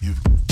You've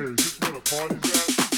Hey, is this where the party's at?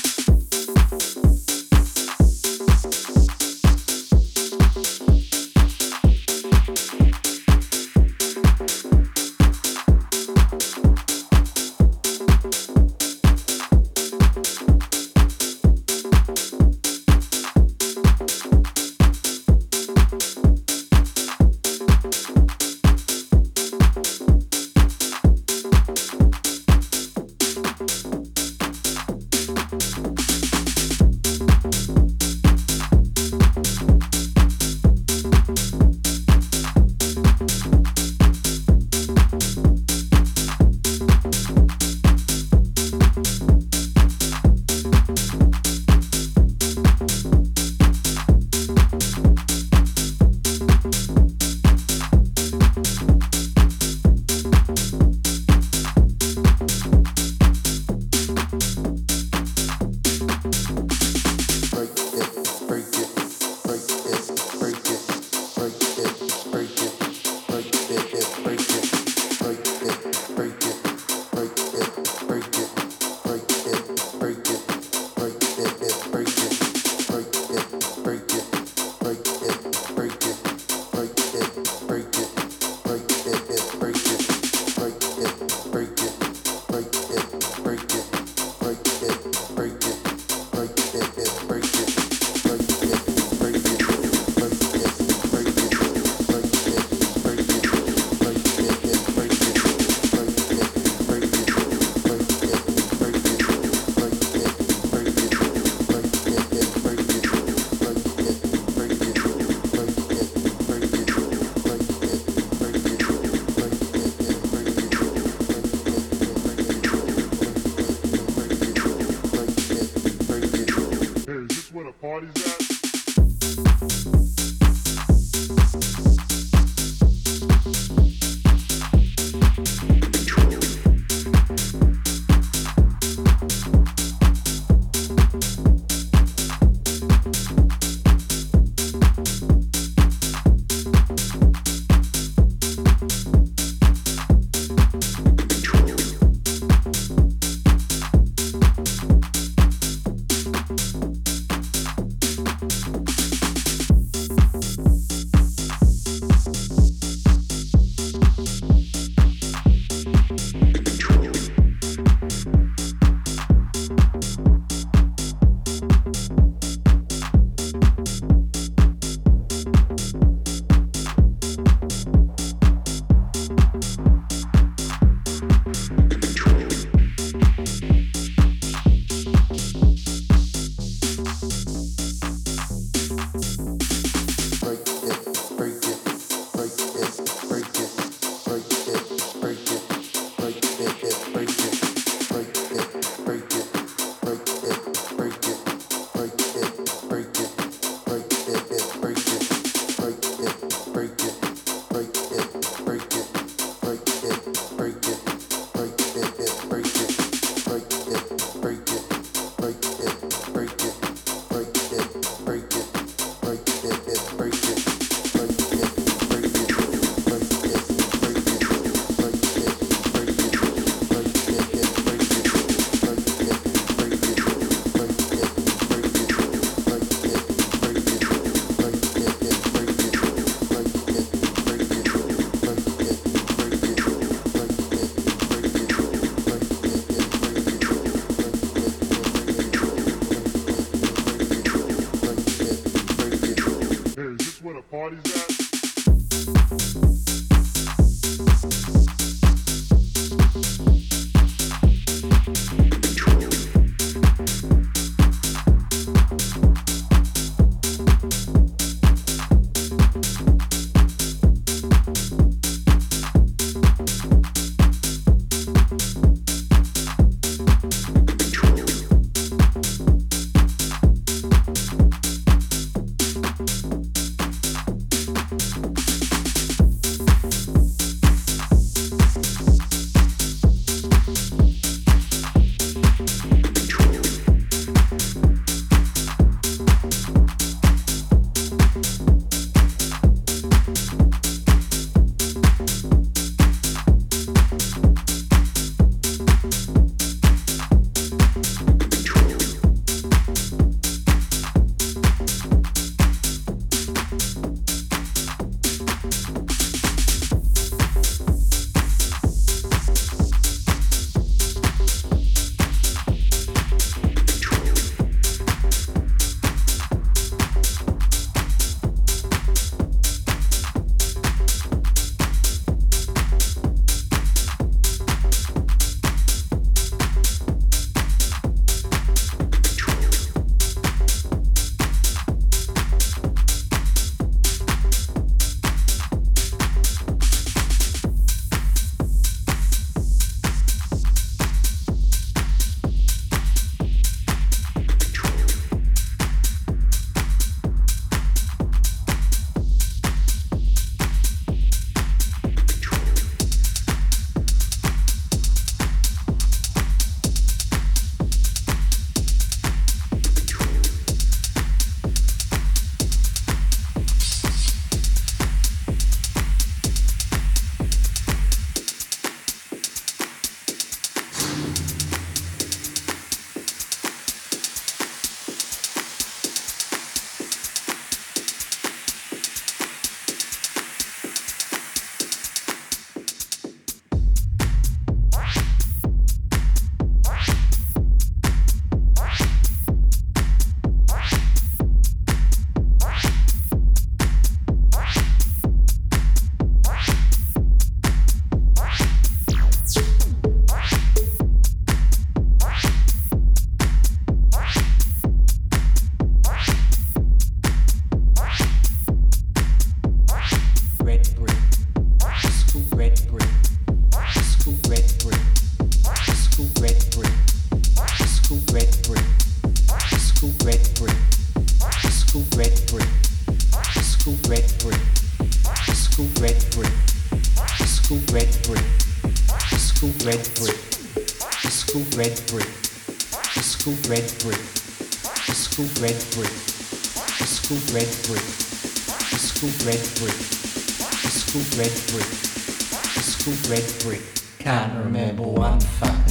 Red brick. Can't remember one fucking